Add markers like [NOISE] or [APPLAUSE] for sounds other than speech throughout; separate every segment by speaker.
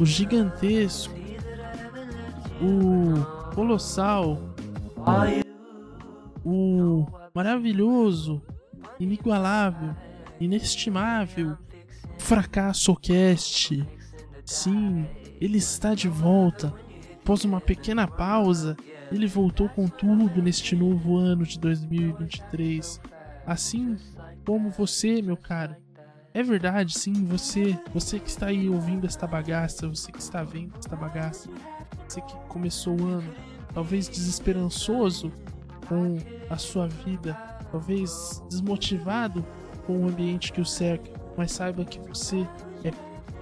Speaker 1: o gigantesco, o colossal, o maravilhoso, inigualável, inestimável, fracasso cast. Sim, ele está de volta. Após uma pequena pausa, ele voltou com tudo neste novo ano de 2023. Assim como você, meu caro. É verdade, sim, você, você que está aí ouvindo esta bagaça, você que está vendo esta bagaça, você que começou o ano, talvez desesperançoso com a sua vida, talvez desmotivado com o ambiente que o cerca, mas saiba que você é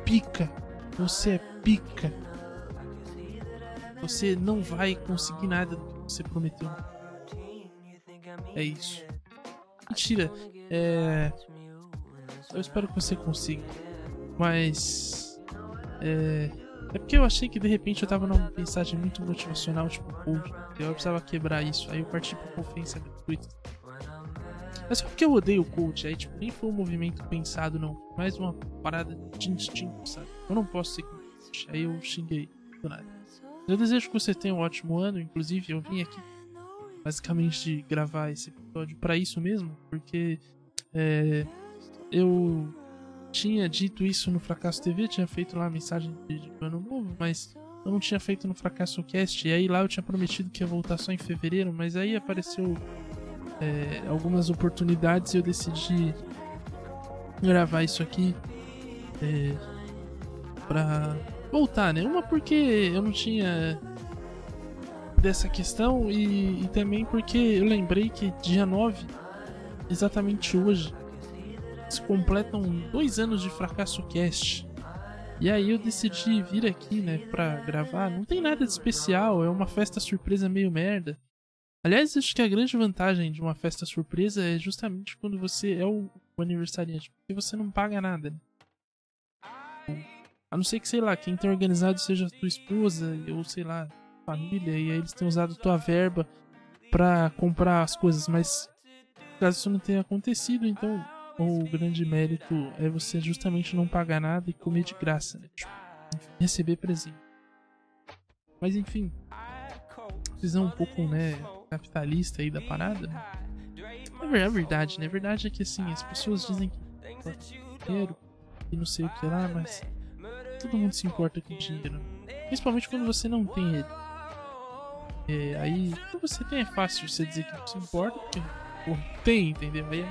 Speaker 1: pica, você é pica. Você não vai conseguir nada do que você prometeu. É isso. Mentira. É. Eu espero que você consiga. Mas. É. É porque eu achei que de repente eu tava numa mensagem muito motivacional, tipo, coach. Eu precisava quebrar isso. Aí eu parti pra ofensa gratuita. É só porque eu odeio o coach. Aí, tipo, nem foi um movimento pensado, não. Mais uma parada de instinto, sabe? Eu não posso ser coach. Aí eu xinguei do nada. Eu desejo que você tenha um ótimo ano. Inclusive, eu vim aqui basicamente gravar esse episódio para isso mesmo, porque é, eu tinha dito isso no Fracasso TV, tinha feito lá a mensagem de, de ano novo, mas eu não tinha feito no Fracasso Cast. E aí lá eu tinha prometido que ia voltar só em fevereiro, mas aí apareceu é, algumas oportunidades e eu decidi gravar isso aqui é, pra voltar, né? Uma porque eu não tinha dessa questão e, e, também porque eu lembrei que dia 9, exatamente hoje, se completam dois anos de Fracasso Cast. E aí eu decidi vir aqui, né, pra gravar. Não tem nada de especial, é uma festa surpresa meio merda. Aliás, acho que a grande vantagem de uma festa surpresa é justamente quando você é o, aniversariante, porque você não paga nada. Né? A não ser que, sei lá, quem tem organizado seja tua esposa, ou sei lá, família, e aí eles têm usado tua verba para comprar as coisas, mas caso isso não tenha acontecido, então o grande mérito é você justamente não pagar nada e comer de graça, né? Tipo, receber presente. Mas enfim, visão um pouco, né, capitalista aí da parada. Né? É verdade, né? A verdade é que assim, as pessoas dizem que dinheiro e não sei o que lá, mas todo mundo se importa com dinheiro. Principalmente quando você não tem ele. É, aí, quando você tem, é fácil você dizer que não se importa, porque tem, entendeu? Aí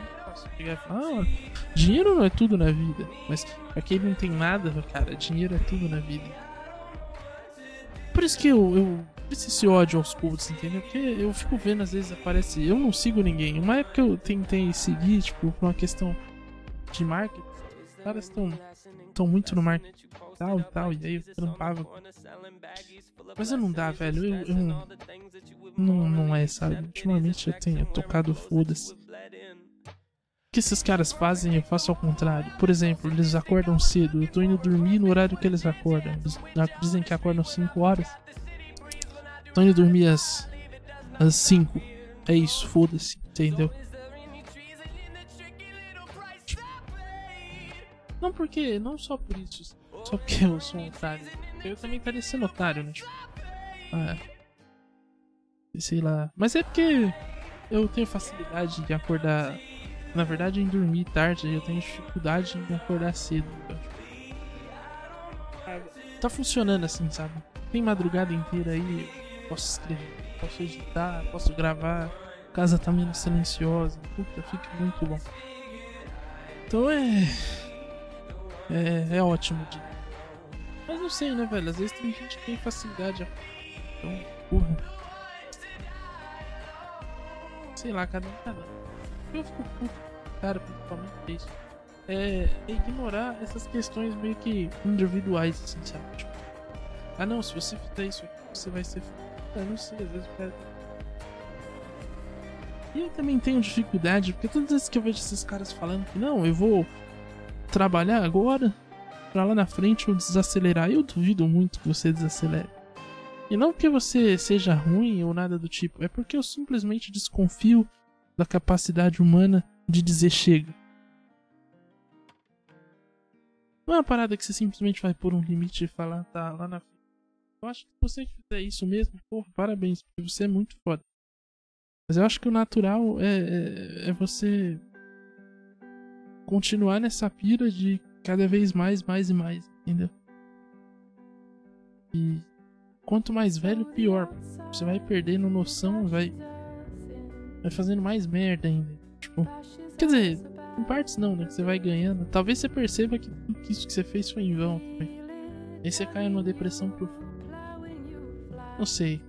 Speaker 1: chegar e falar, ah, dinheiro não é tudo na vida. Mas pra quem não tem nada, cara, dinheiro é tudo na vida. Por isso que eu, eu esse ódio aos cultos, entendeu? Porque eu fico vendo, às vezes aparece. Eu não sigo ninguém. Uma época eu tentei seguir, tipo, por uma questão de marketing. Os caras estão estão muito no marketing tal e tal. E aí eu trampava. Mas eu não dá, velho. Eu, eu não, não é, sabe? Ultimamente eu tenho tocado foda-se. Que esses caras fazem, eu faço ao contrário. Por exemplo, eles acordam cedo. Eu tô indo dormir no horário que eles acordam. Eles dizem que acordam 5 horas. Tô indo dormir às 5. É isso, foda-se, entendeu? Não porque, não só por isso, só porque eu sou um otário. Eu também parecia otário, né? Tipo, ah, sei lá. Mas é porque eu tenho facilidade de acordar. Na verdade, em dormir tarde, eu tenho dificuldade em acordar cedo. Tá funcionando assim, sabe? Tem madrugada inteira aí, posso escrever, posso editar, posso gravar, casa tá menos silenciosa, puta, fica muito bom. Então é. É, é ótimo de. Mas não sei, né, velho? Às vezes tem gente que tem facilidade. Então, porra. Sei lá, cada um cada Eu fico puto, cara, principalmente isso. É, é ignorar essas questões meio que individuais, assim, sabe? Tipo, ah não, se você fizer isso aqui, você vai ser eu não sei, às vezes o cara. E eu também tenho dificuldade, porque todas as vezes que eu vejo esses caras falando que não, eu vou trabalhar agora, pra lá na frente eu desacelerar. Eu duvido muito que você desacelere. E não porque você seja ruim ou nada do tipo, é porque eu simplesmente desconfio da capacidade humana de dizer chega. Não é uma parada que você simplesmente vai pôr um limite e falar, tá, lá na frente. Eu acho que você fizer isso mesmo, porra, parabéns, porque você é muito foda. Mas eu acho que o natural é, é, é você continuar nessa pira de cada vez mais, mais e mais, entendeu? E quanto mais velho, pior. Você vai perdendo noção, vai. Vai fazendo mais merda ainda. Tipo. Quer dizer, em partes não, né? Você vai ganhando. Talvez você perceba que, que isso que você fez foi em vão também. Aí você cai numa depressão profunda. Não sei.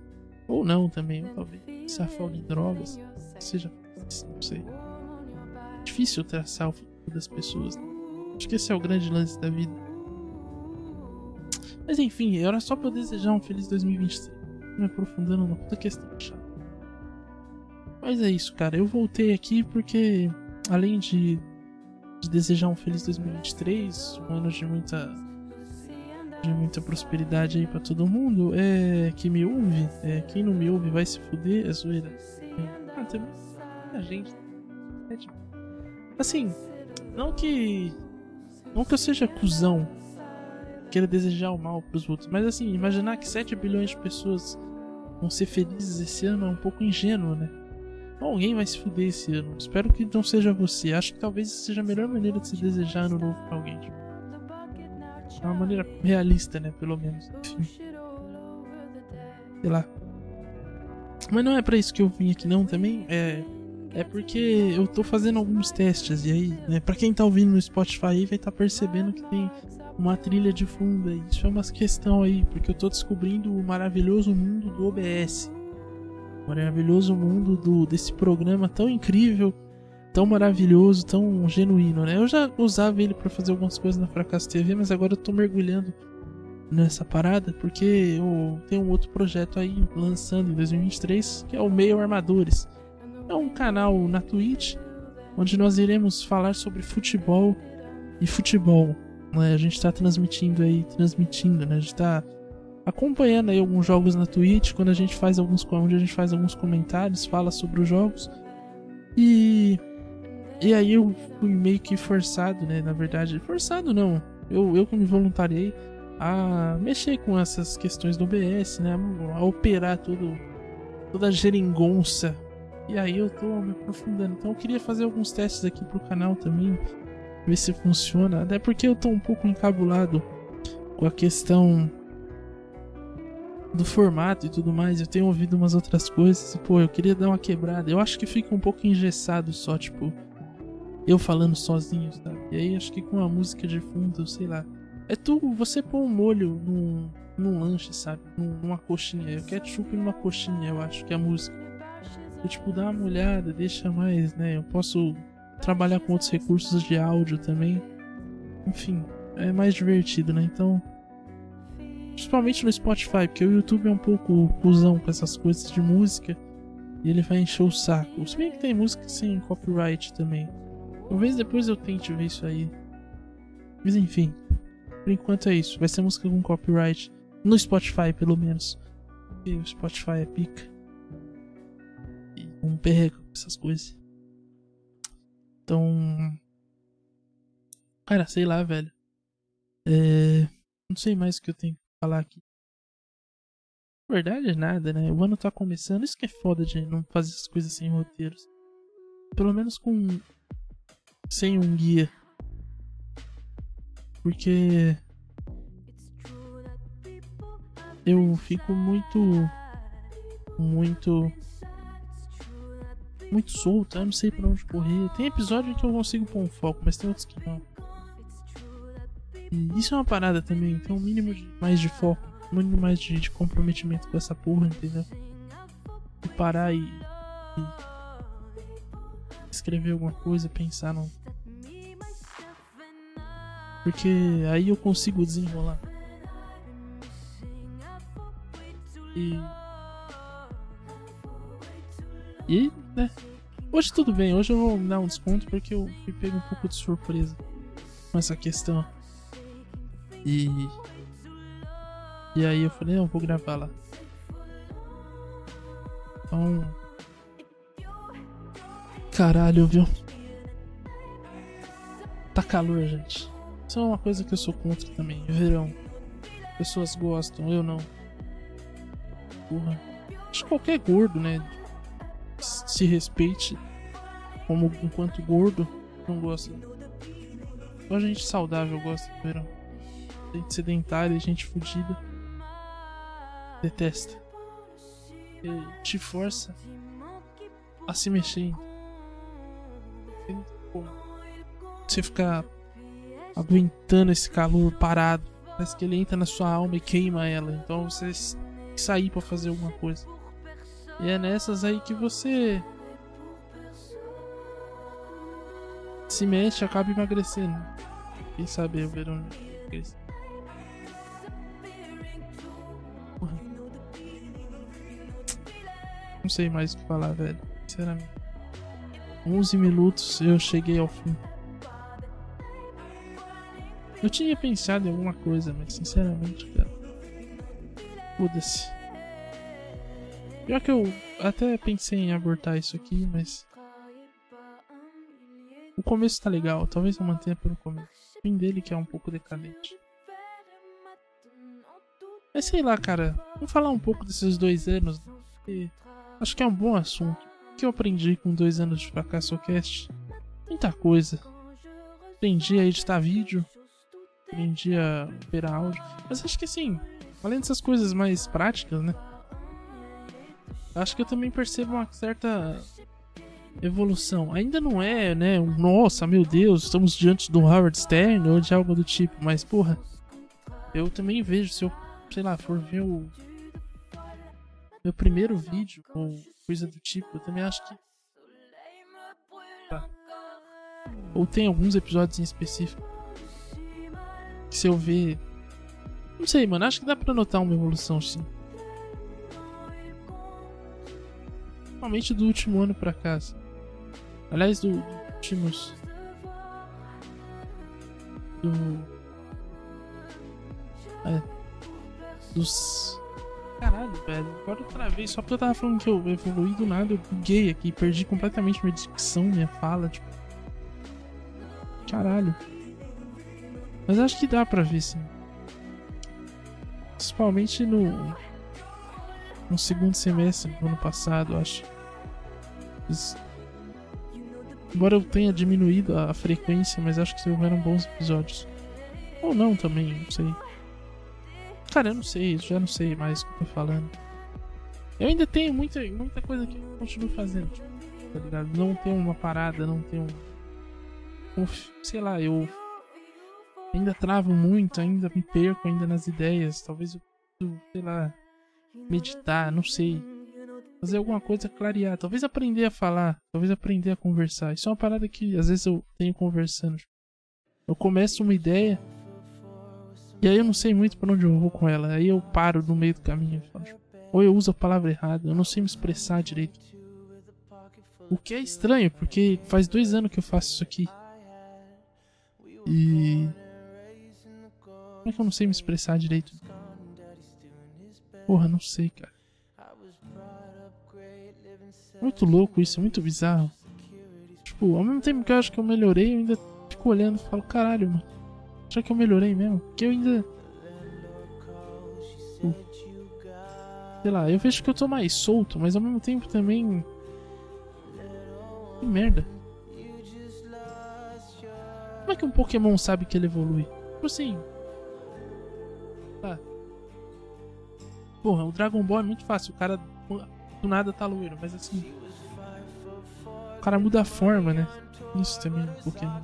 Speaker 1: Ou não também, ou talvez. Se afogue em drogas. Seja. Não sei. Difícil traçar o futuro das pessoas. Né? Acho que esse é o grande lance da vida. Mas enfim, era só pra eu desejar um feliz 2023. Me aprofundando numa puta questão chata. Mas é isso, cara. Eu voltei aqui porque, além de, de desejar um feliz 2023, um ano de muita de muita prosperidade aí para todo mundo, é que me ouve, é, quem não me ouve vai se fuder, é zoeira. Ah, tem muita gente. É, tipo, assim, não que não que eu seja cuzão, queira desejar o mal pros outros, mas assim, imaginar que 7 bilhões de pessoas vão ser felizes esse ano é um pouco ingênuo, né? Alguém vai se fuder esse ano. Espero que não seja você. Acho que talvez seja a melhor maneira de se desejar ano novo pra alguém. Tipo. É uma maneira realista, né? Pelo menos. [LAUGHS] Sei lá. Mas não é para isso que eu vim aqui não também. É é porque eu tô fazendo alguns testes e aí, né, para quem tá ouvindo no Spotify vai estar tá percebendo que tem uma trilha de fundo aí. Isso é uma questão aí, porque eu tô descobrindo o maravilhoso mundo do OBS. Maravilhoso mundo do desse programa tão incrível, tão maravilhoso, tão genuíno, né? Eu já usava ele para fazer algumas coisas na Fracasso TV, mas agora eu tô mergulhando nessa parada porque eu tenho um outro projeto aí lançando em 2023, que é o Meio Armadores é um canal na Twitch onde nós iremos falar sobre futebol e futebol. Né? A gente está transmitindo aí, transmitindo, né? A gente está acompanhando aí alguns jogos na Twitch, quando a gente faz alguns, onde a gente faz alguns comentários, fala sobre os jogos. E e aí eu fui meio que forçado, né? Na verdade, forçado não. Eu, eu que me voluntariei a mexer com essas questões do OBS, né? A operar todo, toda a geringonça e aí eu tô me aprofundando. Então eu queria fazer alguns testes aqui pro canal também, ver se funciona. Até porque eu tô um pouco encabulado com a questão do formato e tudo mais. Eu tenho ouvido umas outras coisas e, pô, eu queria dar uma quebrada. Eu acho que fica um pouco engessado só, tipo, eu falando sozinho, tá? E aí acho que com a música de fundo, sei lá. É tu, você pôr um molho num, num lanche, sabe? Numa coxinha. Eu ketchup numa coxinha, eu acho que é a música. Eu, tipo, dá uma olhada, deixa mais, né? Eu posso trabalhar com outros recursos de áudio também. Enfim, é mais divertido, né? Então. Principalmente no Spotify, porque o YouTube é um pouco cuzão com essas coisas de música. E ele vai encher o saco. Se bem que tem música sem copyright também. Talvez depois eu tente ver isso aí. Mas enfim. Por enquanto é isso. Vai ser música com copyright. No Spotify, pelo menos. Porque o Spotify é pica um perrego, essas coisas. Então. Cara, sei lá, velho. É... Não sei mais o que eu tenho falar aqui. Na verdade é nada, né? O ano tá começando. Isso que é foda de não fazer as coisas sem roteiros. Pelo menos com. Sem um guia. Porque. Eu fico muito. Muito muito solto, eu não sei pra onde correr. Tem episódio que eu consigo pôr um foco, mas tem outros que não. E isso é uma parada também, tem um mínimo de, mais de foco, um mínimo mais de, de comprometimento com essa porra, entendeu? E parar e, e escrever alguma coisa, pensar no. Porque aí eu consigo desenrolar. E. E né? Hoje tudo bem, hoje eu vou dar um desconto porque eu fui pego um pouco de surpresa com essa questão. E. E aí eu falei, não, vou gravar lá. Então. Caralho, viu? Tá calor, gente. Isso é uma coisa que eu sou contra também. Verão. Pessoas gostam, eu não. Porra. Acho que qualquer gordo, né? Se respeite como enquanto gordo, não gosta. Só gente saudável gosta do verão. Gente sedentária, gente fodida. Detesta. E te força a se mexer. Você ficar aguentando esse calor parado. Parece que ele entra na sua alma e queima ela. Então você tem que sair para fazer alguma coisa. E é nessas aí que você se mexe acaba emagrecendo. Quem sabe o verão emagrecer. Não sei mais o que falar, velho. Sinceramente. 11 minutos eu cheguei ao fim. Eu tinha pensado em alguma coisa, mas sinceramente, cara. Foda-se. Pior que eu até pensei em abortar isso aqui, mas. O começo tá legal, talvez eu mantenha pelo começo. O fim dele que é um pouco decadente. Mas sei lá, cara. Vamos falar um pouco desses dois anos. Acho que é um bom assunto. O que eu aprendi com dois anos de fracasso cast? Muita coisa. Aprendi a editar vídeo. Aprendi a operar áudio. Mas acho que assim, além dessas coisas mais práticas, né? Acho que eu também percebo uma certa evolução. Ainda não é, né? Nossa, meu Deus, estamos diante um Howard Stern ou de algo do tipo, mas porra, eu também vejo, se eu, sei lá, for ver o meu primeiro vídeo ou coisa do tipo, eu também acho que. Tá. Ou tem alguns episódios em específico que se eu ver. Não sei, mano, acho que dá pra notar uma evolução sim. Principalmente do último ano pra cá. Assim. Aliás, do, do últimos. Do. É. Dos. Caralho, velho. Agora outra vez, só porque eu tava falando que eu evoluí do nada, eu buguei aqui, perdi completamente minha dicção, minha fala, tipo. Caralho. Mas acho que dá pra ver sim. Principalmente no. No segundo semestre do ano passado, acho. Embora eu tenha diminuído a frequência, mas acho que houveram bons episódios. Ou não também, não sei. Cara, eu não sei, já não sei mais o que eu tô falando. Eu ainda tenho muita, muita coisa que eu continuo fazendo, tipo, tá ligado? Não tem uma parada, não um. um sei lá, eu ainda travo muito, ainda me perco ainda nas ideias. Talvez eu, sei lá, meditar, não sei fazer alguma coisa clarear, talvez aprender a falar, talvez aprender a conversar. Isso é uma parada que às vezes eu tenho conversando. Eu começo uma ideia e aí eu não sei muito para onde eu vou com ela. Aí eu paro no meio do caminho. Ou eu uso a palavra errada, eu não sei me expressar direito. O que é estranho, porque faz dois anos que eu faço isso aqui. E. Como é que eu não sei me expressar direito? Porra, não sei, cara. Muito louco isso, é muito bizarro. Tipo, ao mesmo tempo que eu acho que eu melhorei, eu ainda fico olhando e falo, caralho, mano. Será que eu melhorei mesmo? Porque eu ainda. Tipo, sei lá, eu vejo que eu tô mais solto, mas ao mesmo tempo também. Que merda. Como é que um Pokémon sabe que ele evolui? Tipo assim. Tá. Porra, o Dragon Ball é muito fácil. O cara do nada tá loiro, mas assim. O cara muda a forma, né? Isso também um Pokémon.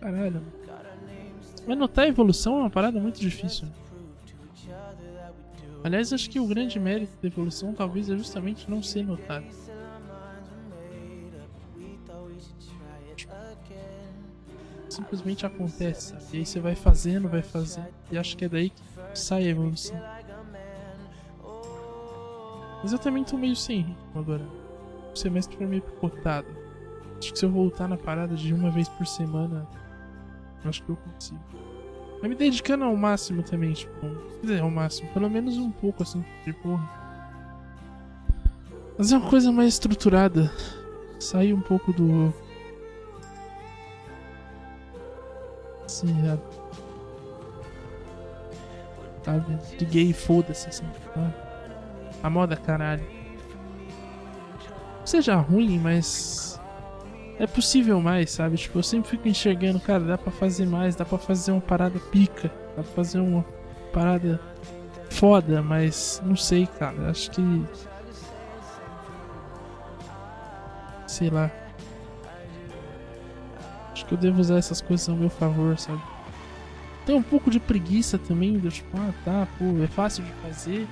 Speaker 1: Caralho. Mas notar a evolução é uma parada muito difícil. Aliás, acho que o grande mérito da evolução talvez é justamente não ser notado. Simplesmente acontece? E aí você vai fazendo, vai fazendo. E acho que é daí que sai a evolução. Mas eu também tô meio sem ritmo agora. O semestre foi meio picotado. Acho que se eu voltar na parada de uma vez por semana, acho que eu consigo. Mas me dedicando ao máximo também, tipo, quer dizer, ao máximo, pelo menos um pouco assim, porra. Fazer uma coisa mais estruturada. Sair um pouco do. Assim, é... Sabe? De gay, foda-se, assim. Tá? A moda, caralho. Seja ruim, mas. É possível mais, sabe? Tipo, eu sempre fico enxergando, cara, dá pra fazer mais, dá pra fazer uma parada pica, dá pra fazer uma parada foda, mas não sei, cara. Acho que sei lá. Acho que eu devo usar essas coisas ao meu favor, sabe? Tem um pouco de preguiça também, do tipo, ah tá, pô, é fácil de fazer.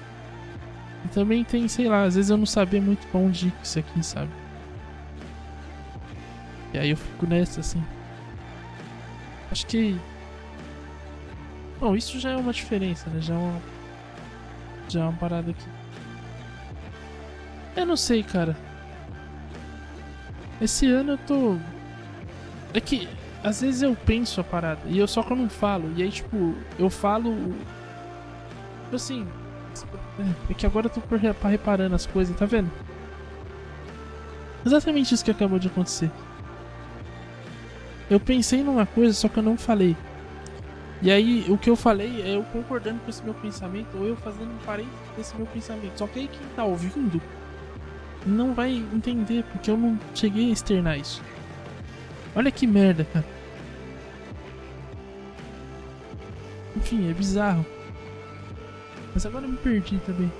Speaker 1: E também tem, sei lá, às vezes eu não sabia muito pra onde ir com isso aqui, sabe? E aí eu fico nessa, assim. Acho que. Bom, isso já é uma diferença, né? Já é uma. Já é uma parada aqui. Eu não sei, cara. Esse ano eu tô. É que às vezes eu penso a parada e eu só que eu não falo. E aí, tipo, eu falo. Tipo assim. É que agora eu tô reparando as coisas, tá vendo? Exatamente isso que acabou de acontecer. Eu pensei numa coisa, só que eu não falei. E aí, o que eu falei é eu concordando com esse meu pensamento, ou eu fazendo um parênteses desse meu pensamento. Só que aí quem tá ouvindo não vai entender, porque eu não cheguei a externar isso. Olha que merda, cara. Enfim, é bizarro. Mas agora eu me perdi também.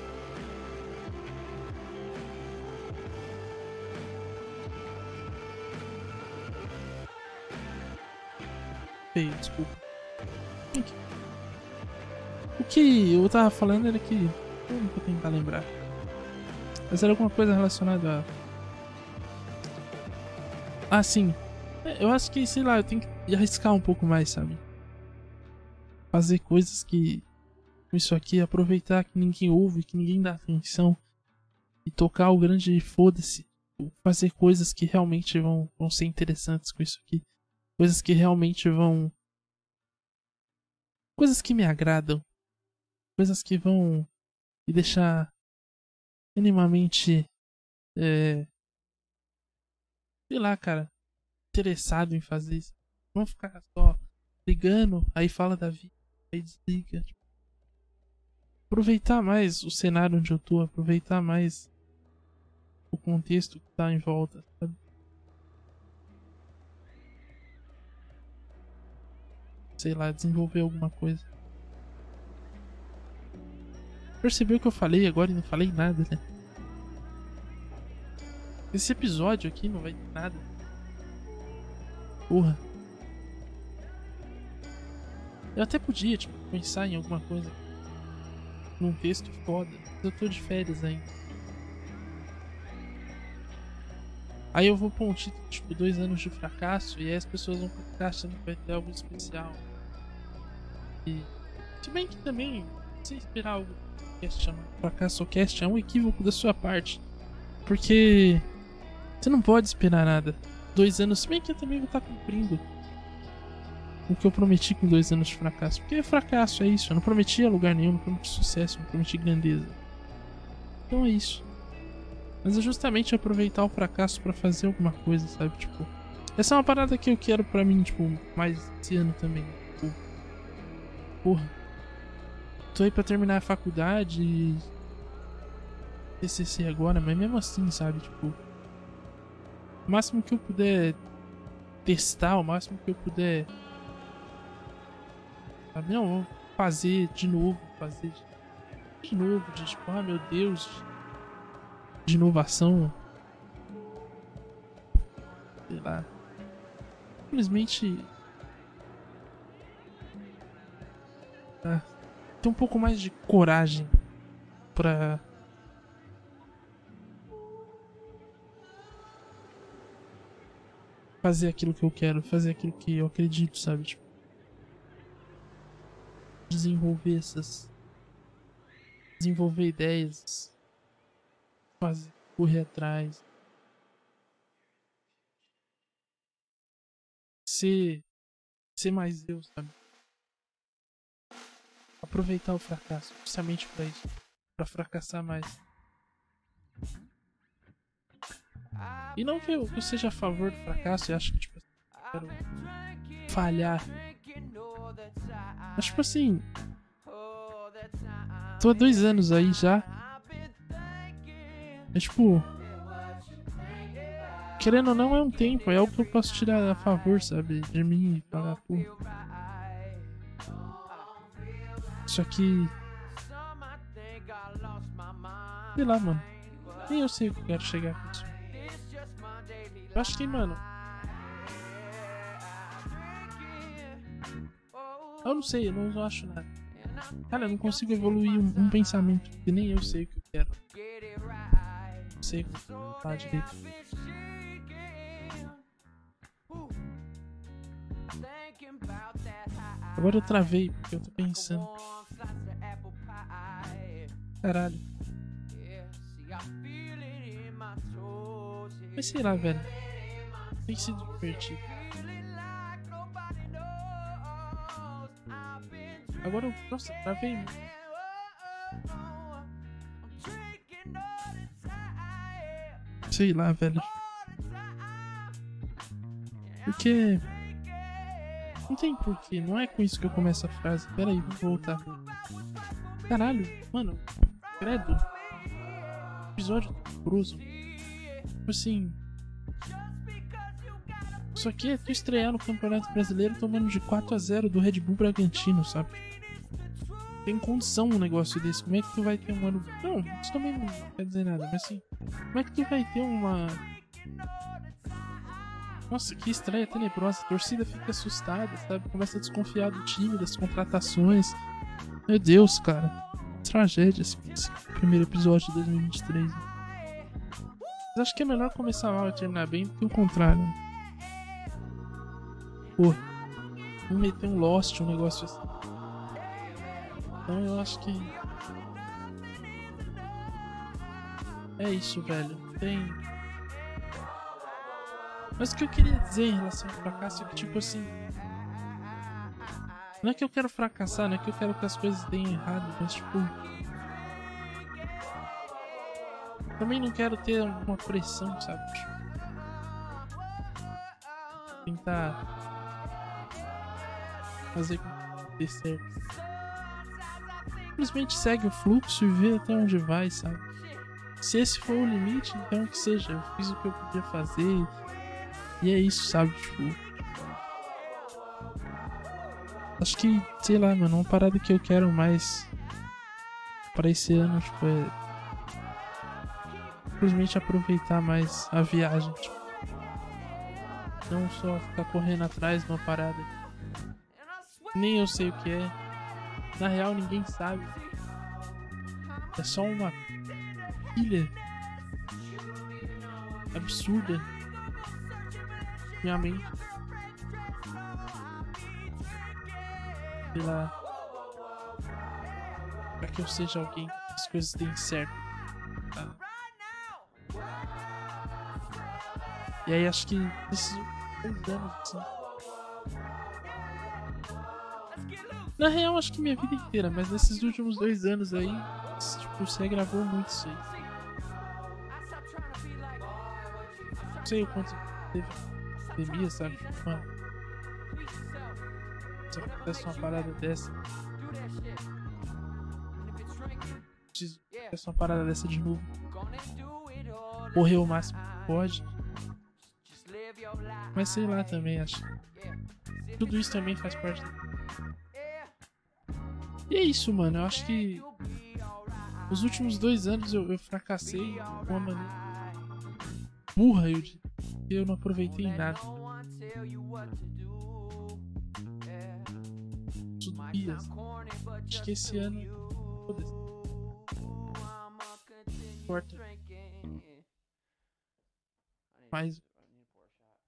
Speaker 1: Feio, desculpa. O que eu tava falando era que. Eu não vou tentar lembrar. Mas era alguma coisa relacionada a. Ah, sim. É, eu acho que, sei lá, eu tenho que arriscar um pouco mais, sabe? Fazer coisas que. Com isso aqui, aproveitar que ninguém ouve, que ninguém dá atenção. E tocar o grande foda-se. Fazer coisas que realmente vão, vão ser interessantes com isso aqui. Coisas que realmente vão. Coisas que me agradam. Coisas que vão me deixar minimamente. É, sei lá, cara. Interessado em fazer isso. Não ficar só ligando, aí fala da vida, aí desliga. Aproveitar mais o cenário onde eu tô, aproveitar mais o contexto que tá em volta, sabe? Sei lá, desenvolver alguma coisa. Percebeu que eu falei agora e não falei nada, né? Esse episódio aqui não vai ter nada. Porra. Eu até podia, tipo, pensar em alguma coisa. Num texto foda. Mas eu tô de férias ainda. Aí eu vou pôr um título, tipo, dois anos de fracasso. E aí as pessoas vão ficar achando que vai ter algo especial. E. Se bem que também, sem esperar algo cast chamado Fracasso Cast é um equívoco da sua parte. Porque você não pode esperar nada. Dois anos, se bem que eu também vou estar cumprindo o que eu prometi com dois anos de fracasso. Porque fracasso é isso, eu não prometi a lugar nenhum, não prometi sucesso, não prometi grandeza. Então é isso. Mas é justamente aproveitar o fracasso para fazer alguma coisa, sabe? Tipo, essa é uma parada que eu quero para mim, tipo, mais esse ano também. Porra, tô aí pra terminar a faculdade e. TCC agora, mas mesmo assim, sabe? Tipo. O máximo que eu puder testar, o máximo que eu puder. Sabe? Não, fazer de novo, fazer de, de novo, de tipo, ah meu Deus, de inovação. Sei lá. Simplesmente. Ah, ter um pouco mais de coragem pra. Fazer aquilo que eu quero, fazer aquilo que eu acredito, sabe? Tipo, desenvolver essas. Desenvolver ideias. Fazer, correr atrás. Ser. Ser mais eu, sabe? Aproveitar o fracasso, justamente para isso, para fracassar mais. E não que eu, que seja a favor do fracasso e acho que, tipo, quero falhar. Mas, tipo assim. Tô há dois anos aí já. É tipo. Querendo ou não, é um tempo, é algo que eu posso tirar a favor, sabe? De mim e falar, pô. Só que. Sei lá, mano. Nem eu sei o que eu quero chegar com isso. Eu acho que, mano. Eu não sei, eu não acho nada. Cara, eu não consigo evoluir um, um pensamento que nem eu sei o que eu quero. Não sei como falar direito. Agora eu travei porque eu tô pensando. Caralho. Mas sei lá, velho. Tem sido divertido. Agora eu. Nossa, travei. Sei lá, velho. Porque. Não tem porquê, não é com isso que eu começo a frase. Pera aí, vou voltar. Caralho, mano, credo. Episódio tenebroso. Tipo assim. Isso aqui é tu estrear no Campeonato Brasileiro tomando de 4 a 0 do Red Bull Bragantino, sabe? Tem condição um negócio desse. Como é que tu vai ter um ano. Não, isso também não quer dizer nada, mas assim. Como é que tu vai ter uma. Nossa, que estreia tenebrosa. A torcida fica assustada, sabe? Começa a desconfiar do time, das contratações. Meu Deus, cara. Tragédia esse, primeiro episódio de 2023. Mas acho que é melhor começar mal e terminar bem do que o contrário. Pô, vamos meter um Lost, um negócio assim. Então eu acho que. É isso, velho. Tem. Mas o que eu queria dizer em relação ao fracasso é que, tipo assim. Não é que eu quero fracassar, não é que eu quero que as coisas deem errado, mas tipo. Também não quero ter uma pressão, sabe? Tentar fazer com que dê certo. Simplesmente segue o fluxo e vê até onde vai, sabe? Se esse for o limite, então que seja. Eu fiz o que eu podia fazer. E é isso, sabe? Tipo. Acho que, sei lá, mano, uma parada que eu quero mais para esse ano, tipo, é simplesmente aproveitar mais a viagem. Tipo, não só ficar correndo atrás de uma parada. Nem eu sei o que é. Na real, ninguém sabe. É só uma pilha absurda. Minha mente. Sei lá. Pra que eu seja alguém que as coisas deem certo. Tá? E aí acho que dois anos assim. Na real, acho que minha vida inteira, mas nesses últimos dois anos aí, tipo, você agravou muito isso aí. Não sei o quanto teve pandemia, sabe? Tipo, mano. Se acontece uma parada dessa. Se acontece uma parada dessa de novo. Correr o máximo que pode. Mas sei lá também, acho. Tudo isso também faz parte. E é isso, mano. Eu acho que. Os últimos dois anos eu, eu fracassei de uma maneira burra, eu, eu não aproveitei nada. Dias. Acho que esse ano. Importa. Mas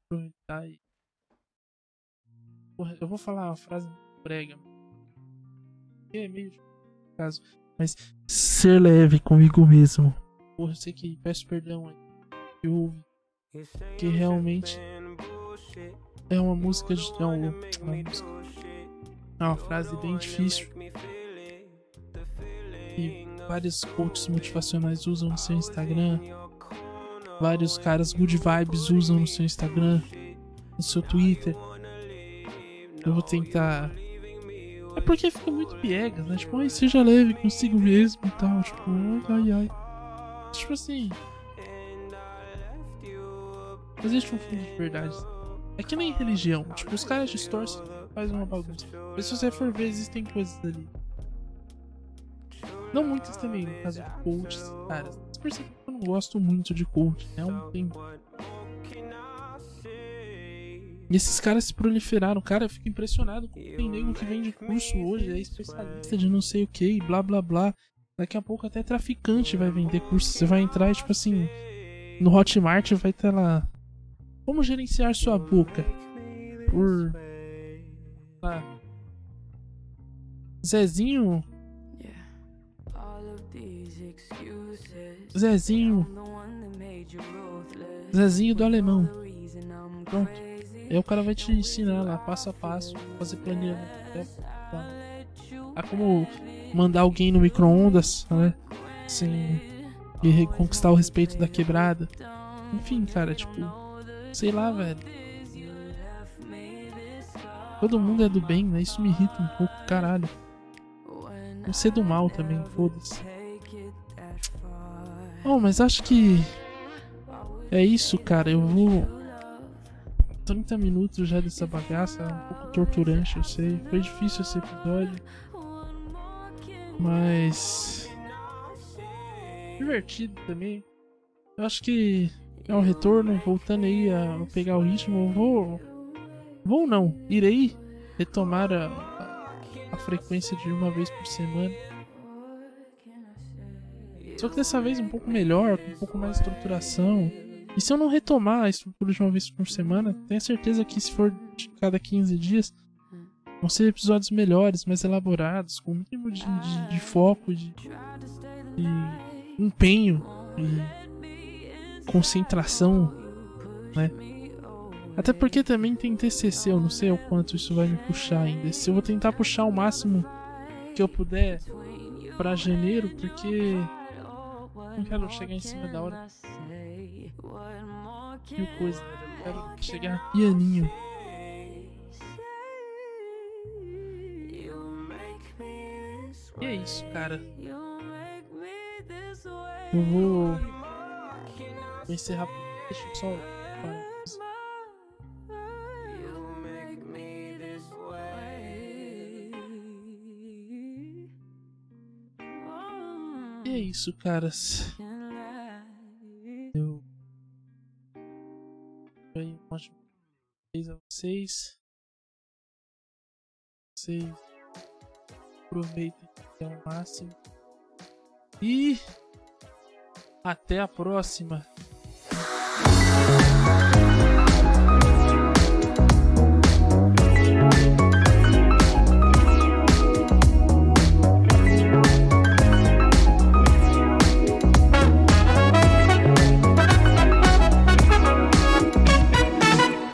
Speaker 1: aproveitar e. Porra, eu vou falar uma frase prega. É meio caso. Mas ser leve comigo mesmo. Porra, eu sei que peço perdão aí. Que ouve. Que realmente é uma música de. É uma, música, é uma frase bem difícil. E vários coaches motivacionais usam no seu Instagram. vários caras good vibes usam no seu Instagram, no seu Twitter. Eu vou tentar. É porque fica muito piegas, né? Tipo, ai, seja leve consigo mesmo e tal. Tipo, ai, ai, ai. Tipo assim. Existe um fundo de verdade. É que nem religião. Tipo, os caras distorcem faz uma bagunça. Mas se você for ver, existem coisas ali. Não muitas também, no caso de coaches, cara. Você percebe que eu não gosto muito de coach, né? Um tempo. E esses caras se proliferaram, cara, eu fico impressionado. Tem nego que vende curso hoje, é especialista de não sei o que, blá blá blá. Daqui a pouco até traficante vai vender curso. Você vai entrar e, tipo assim, no Hotmart vai ter lá. Como gerenciar sua boca? Por. Lá. Zezinho. Zezinho. Zezinho do alemão. Pronto. Aí o cara vai te ensinar lá, passo a passo, fazer planilhamento. A como mandar alguém no micro-ondas, né? Sem conquistar o respeito da quebrada. Enfim, cara, tipo. Sei lá, velho. Todo mundo é do bem, né? Isso me irrita um pouco, caralho. Você é do mal também, foda-se. Oh, mas acho que. É isso, cara. Eu vou. 30 minutos já dessa bagaça. Um pouco torturante, eu sei. Foi difícil esse episódio. Mas. Divertido também. Eu acho que é um retorno. Voltando aí a pegar o ritmo. Eu vou. Vou não. Irei retomar a, a frequência de uma vez por semana. Só que dessa vez um pouco melhor, com um pouco mais de estruturação. E se eu não retomar a estrutura de uma vez por semana, tenho certeza que se for de cada 15 dias, vão ser episódios melhores, mais elaborados, com um mínimo de, de, de foco, de, de, empenho e concentração, né? Até porque também tem TCC, eu não sei o quanto isso vai me puxar ainda. Se eu vou tentar puxar o máximo que eu puder para janeiro, porque não quero chegar em cima da hora. Mil coisa, eu quero chegar pianinho. E é isso, cara. Eu vou, vou encerrar. Deixa eu só. isso, caras. Eu. Aí, um ótimo a vocês. Vocês aproveitem ao máximo. E até a próxima.